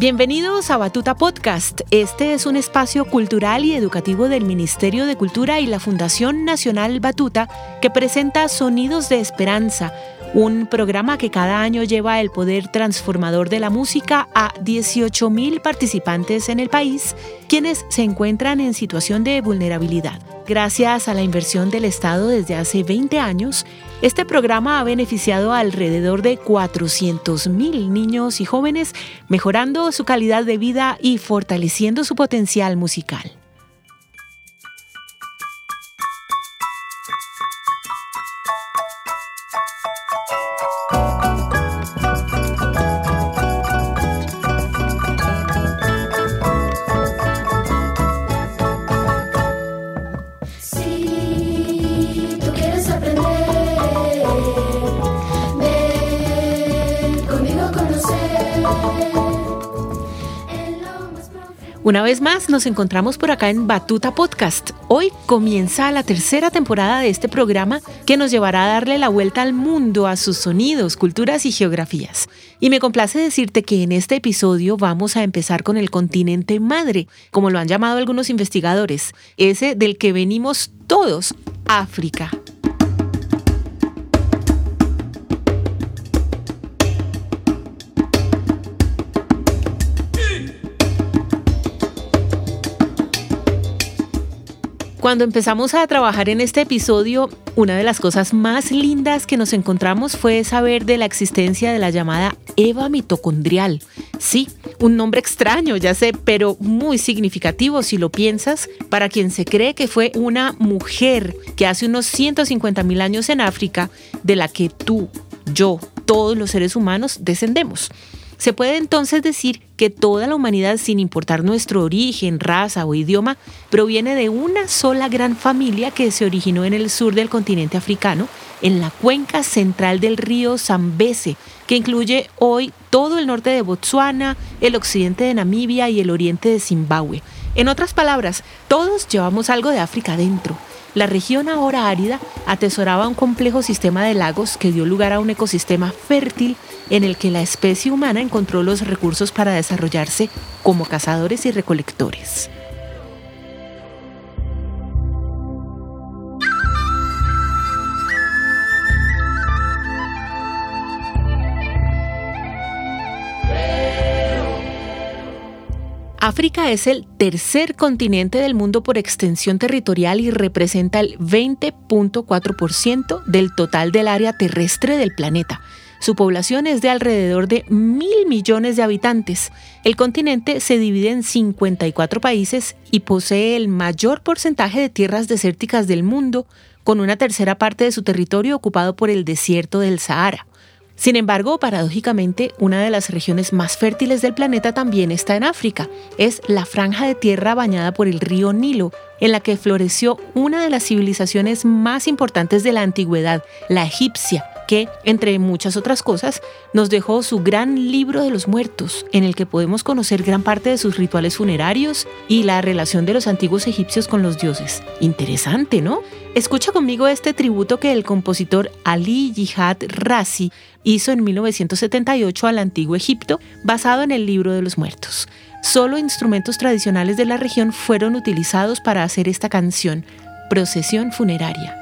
Bienvenidos a Batuta Podcast. Este es un espacio cultural y educativo del Ministerio de Cultura y la Fundación Nacional Batuta que presenta Sonidos de Esperanza, un programa que cada año lleva el poder transformador de la música a 18.000 participantes en el país, quienes se encuentran en situación de vulnerabilidad. Gracias a la inversión del Estado desde hace 20 años, este programa ha beneficiado alrededor de 400.000 niños y jóvenes, mejorando su calidad de vida y fortaleciendo su potencial musical. Una vez más nos encontramos por acá en Batuta Podcast. Hoy comienza la tercera temporada de este programa que nos llevará a darle la vuelta al mundo, a sus sonidos, culturas y geografías. Y me complace decirte que en este episodio vamos a empezar con el continente madre, como lo han llamado algunos investigadores, ese del que venimos todos, África. Cuando empezamos a trabajar en este episodio, una de las cosas más lindas que nos encontramos fue saber de la existencia de la llamada Eva mitocondrial. Sí, un nombre extraño, ya sé, pero muy significativo si lo piensas, para quien se cree que fue una mujer que hace unos 150 mil años en África, de la que tú, yo, todos los seres humanos descendemos. Se puede entonces decir que toda la humanidad, sin importar nuestro origen, raza o idioma, proviene de una sola gran familia que se originó en el sur del continente africano, en la cuenca central del río Zambeze, que incluye hoy todo el norte de Botsuana, el occidente de Namibia y el oriente de Zimbabue. En otras palabras, todos llevamos algo de África dentro. La región ahora árida atesoraba un complejo sistema de lagos que dio lugar a un ecosistema fértil en el que la especie humana encontró los recursos para desarrollarse como cazadores y recolectores. África es el tercer continente del mundo por extensión territorial y representa el 20.4% del total del área terrestre del planeta. Su población es de alrededor de mil millones de habitantes. El continente se divide en 54 países y posee el mayor porcentaje de tierras desérticas del mundo, con una tercera parte de su territorio ocupado por el desierto del Sahara. Sin embargo, paradójicamente, una de las regiones más fértiles del planeta también está en África. Es la franja de tierra bañada por el río Nilo, en la que floreció una de las civilizaciones más importantes de la antigüedad, la egipcia, que, entre muchas otras cosas, nos dejó su gran libro de los muertos, en el que podemos conocer gran parte de sus rituales funerarios y la relación de los antiguos egipcios con los dioses. Interesante, ¿no? Escucha conmigo este tributo que el compositor Ali Jihad Razi hizo en 1978 al antiguo Egipto, basado en el libro de los muertos. Solo instrumentos tradicionales de la región fueron utilizados para hacer esta canción, Procesión Funeraria.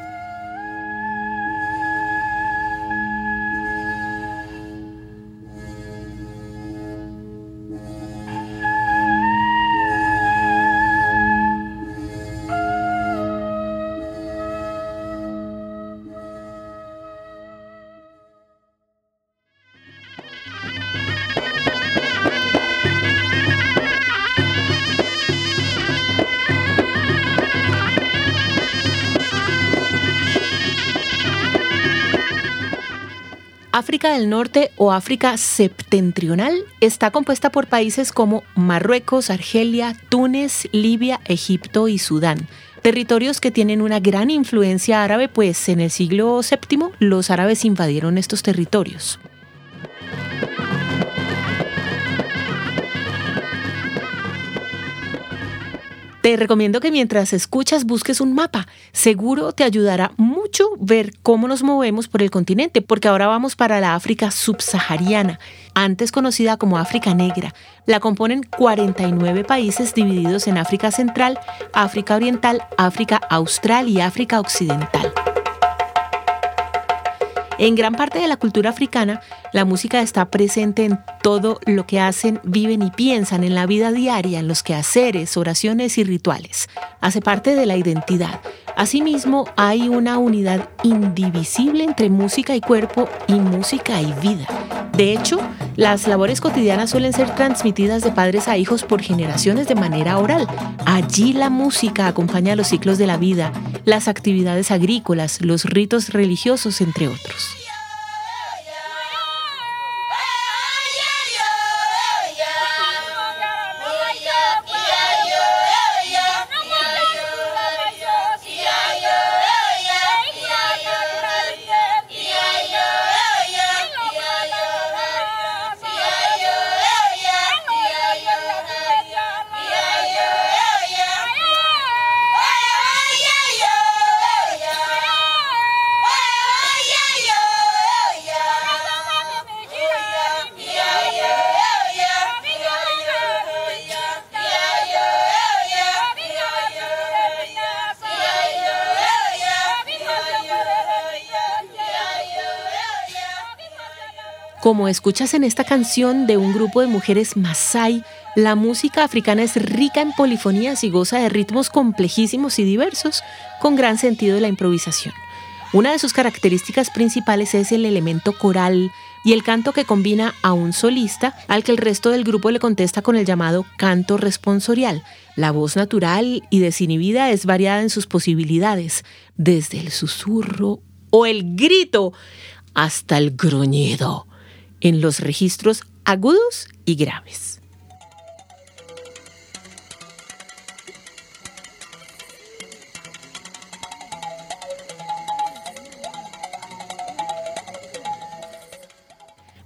África del Norte o África septentrional está compuesta por países como Marruecos, Argelia, Túnez, Libia, Egipto y Sudán. Territorios que tienen una gran influencia árabe, pues en el siglo VII los árabes invadieron estos territorios. Te recomiendo que mientras escuchas busques un mapa. Seguro te ayudará mucho ver cómo nos movemos por el continente, porque ahora vamos para la África subsahariana, antes conocida como África Negra. La componen 49 países divididos en África Central, África Oriental, África Austral y África Occidental. En gran parte de la cultura africana, la música está presente en todo lo que hacen, viven y piensan en la vida diaria, en los quehaceres, oraciones y rituales. Hace parte de la identidad. Asimismo, hay una unidad indivisible entre música y cuerpo y música y vida. De hecho, las labores cotidianas suelen ser transmitidas de padres a hijos por generaciones de manera oral. Allí la música acompaña los ciclos de la vida, las actividades agrícolas, los ritos religiosos, entre otros. Como escuchas en esta canción de un grupo de mujeres Masai, la música africana es rica en polifonías y goza de ritmos complejísimos y diversos, con gran sentido de la improvisación. Una de sus características principales es el elemento coral y el canto que combina a un solista al que el resto del grupo le contesta con el llamado canto responsorial. La voz natural y desinhibida es variada en sus posibilidades, desde el susurro o el grito hasta el gruñido en los registros agudos y graves.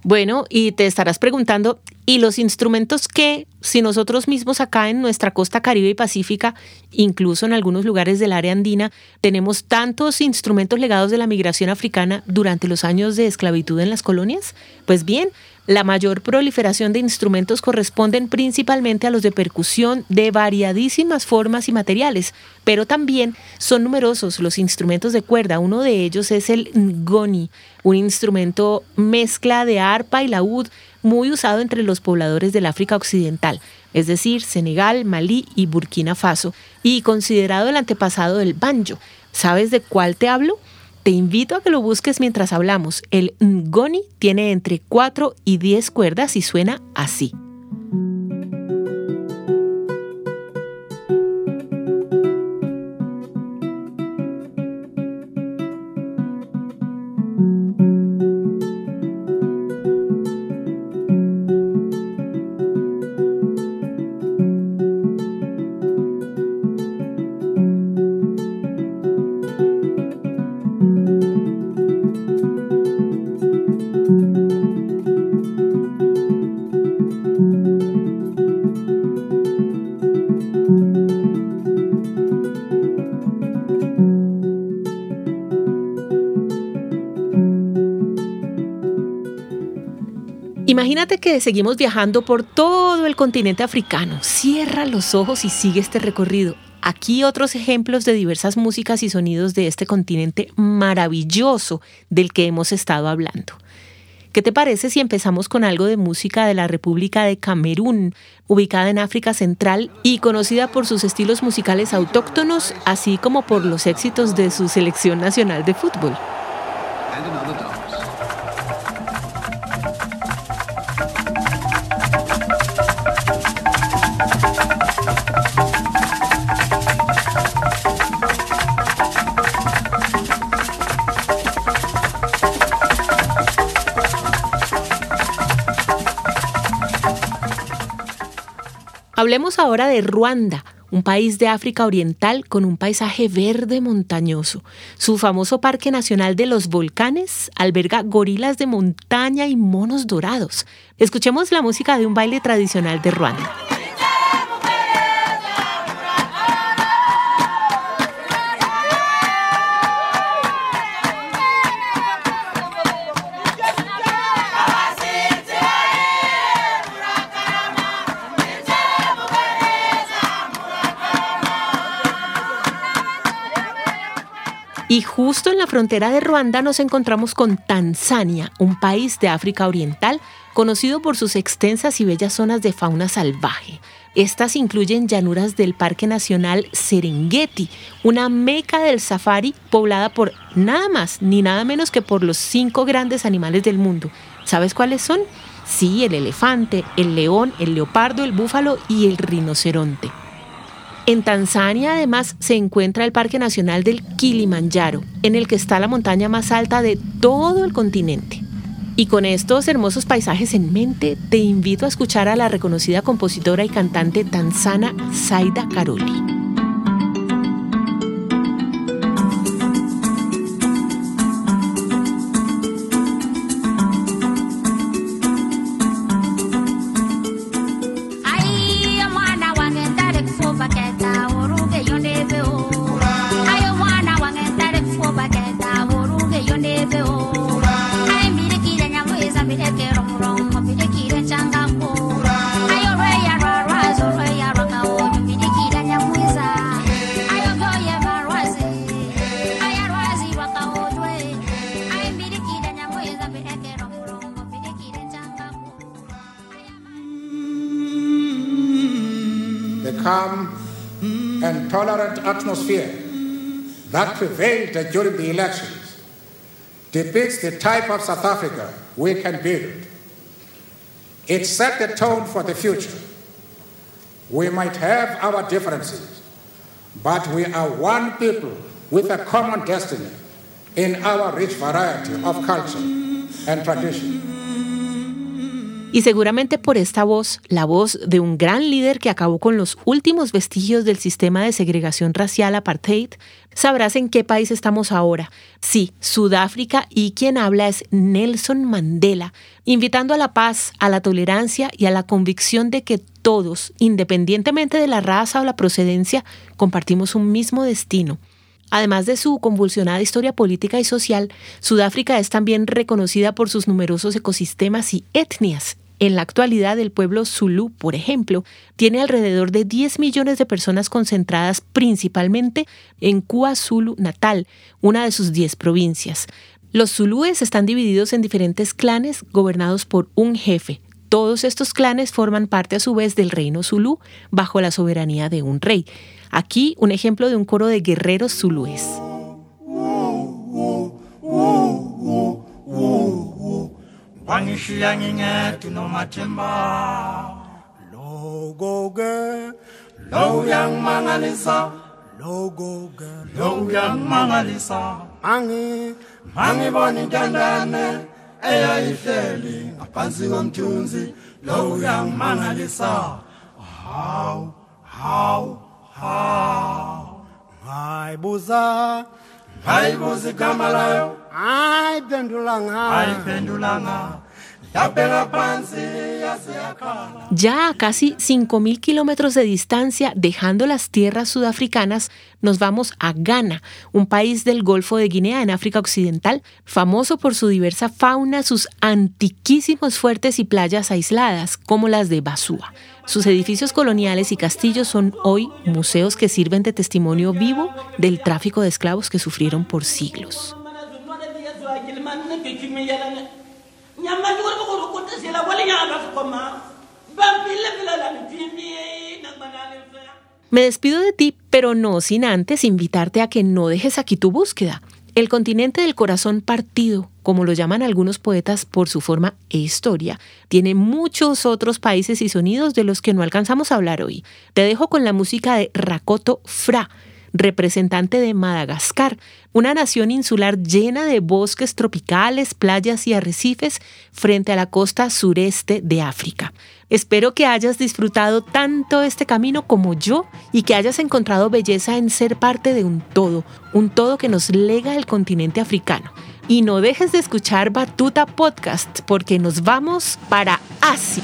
Bueno, y te estarás preguntando, ¿y los instrumentos qué? Si nosotros mismos acá en nuestra costa caribe y pacífica, incluso en algunos lugares del área andina, tenemos tantos instrumentos legados de la migración africana durante los años de esclavitud en las colonias? Pues bien, la mayor proliferación de instrumentos corresponden principalmente a los de percusión de variadísimas formas y materiales, pero también son numerosos los instrumentos de cuerda. Uno de ellos es el ngoni, un instrumento mezcla de arpa y laúd muy usado entre los pobladores del África Occidental, es decir, Senegal, Malí y Burkina Faso, y considerado el antepasado del banjo. ¿Sabes de cuál te hablo? Te invito a que lo busques mientras hablamos. El ngoni tiene entre 4 y 10 cuerdas y suena así. Que seguimos viajando por todo el continente africano. Cierra los ojos y sigue este recorrido. Aquí otros ejemplos de diversas músicas y sonidos de este continente maravilloso del que hemos estado hablando. ¿Qué te parece si empezamos con algo de música de la República de Camerún, ubicada en África Central y conocida por sus estilos musicales autóctonos, así como por los éxitos de su selección nacional de fútbol? Hablemos ahora de Ruanda, un país de África Oriental con un paisaje verde montañoso. Su famoso Parque Nacional de los Volcanes alberga gorilas de montaña y monos dorados. Escuchemos la música de un baile tradicional de Ruanda. Y justo en la frontera de Ruanda nos encontramos con Tanzania, un país de África Oriental conocido por sus extensas y bellas zonas de fauna salvaje. Estas incluyen llanuras del Parque Nacional Serengeti, una meca del safari poblada por nada más ni nada menos que por los cinco grandes animales del mundo. ¿Sabes cuáles son? Sí, el elefante, el león, el leopardo, el búfalo y el rinoceronte. En Tanzania además se encuentra el Parque Nacional del Kilimanjaro, en el que está la montaña más alta de todo el continente. Y con estos hermosos paisajes en mente, te invito a escuchar a la reconocida compositora y cantante tanzana Saida Karoli. Calm and tolerant atmosphere that prevailed during the elections depicts the type of South Africa we can build. It set the tone for the future. We might have our differences, but we are one people with a common destiny in our rich variety of culture and tradition. Y seguramente por esta voz, la voz de un gran líder que acabó con los últimos vestigios del sistema de segregación racial apartheid, sabrás en qué país estamos ahora. Sí, Sudáfrica y quien habla es Nelson Mandela, invitando a la paz, a la tolerancia y a la convicción de que todos, independientemente de la raza o la procedencia, compartimos un mismo destino. Además de su convulsionada historia política y social, Sudáfrica es también reconocida por sus numerosos ecosistemas y etnias, en la actualidad, el pueblo Zulu, por ejemplo, tiene alrededor de 10 millones de personas concentradas principalmente en KwaZulu Natal, una de sus 10 provincias. Los zulúes están divididos en diferentes clanes gobernados por un jefe. Todos estos clanes forman parte a su vez del reino Zulú bajo la soberanía de un rey. Aquí un ejemplo de un coro de guerreros zulúes. Wangishiya ngingedwa nomathemba logo-ke lo uyangimangalisa logo-ke lo uyangimangalisa mangi. Mangibona intandane eyayihleli ngaphansi komthunzi lo uyangimangalisa hawu hawu hawu ngayibuza ngayibuza igama layo Ya a casi 5.000 kilómetros de distancia, dejando las tierras sudafricanas, nos vamos a Ghana, un país del Golfo de Guinea en África Occidental, famoso por su diversa fauna, sus antiquísimos fuertes y playas aisladas, como las de Basúa. Sus edificios coloniales y castillos son hoy museos que sirven de testimonio vivo del tráfico de esclavos que sufrieron por siglos. Me despido de ti, pero no sin antes invitarte a que no dejes aquí tu búsqueda. El continente del corazón partido, como lo llaman algunos poetas por su forma e historia, tiene muchos otros países y sonidos de los que no alcanzamos a hablar hoy. Te dejo con la música de Rakoto Fra, representante de Madagascar, una nación insular llena de bosques tropicales, playas y arrecifes frente a la costa sureste de África. Espero que hayas disfrutado tanto este camino como yo y que hayas encontrado belleza en ser parte de un todo, un todo que nos lega el continente africano. Y no dejes de escuchar Batuta Podcast porque nos vamos para Asia.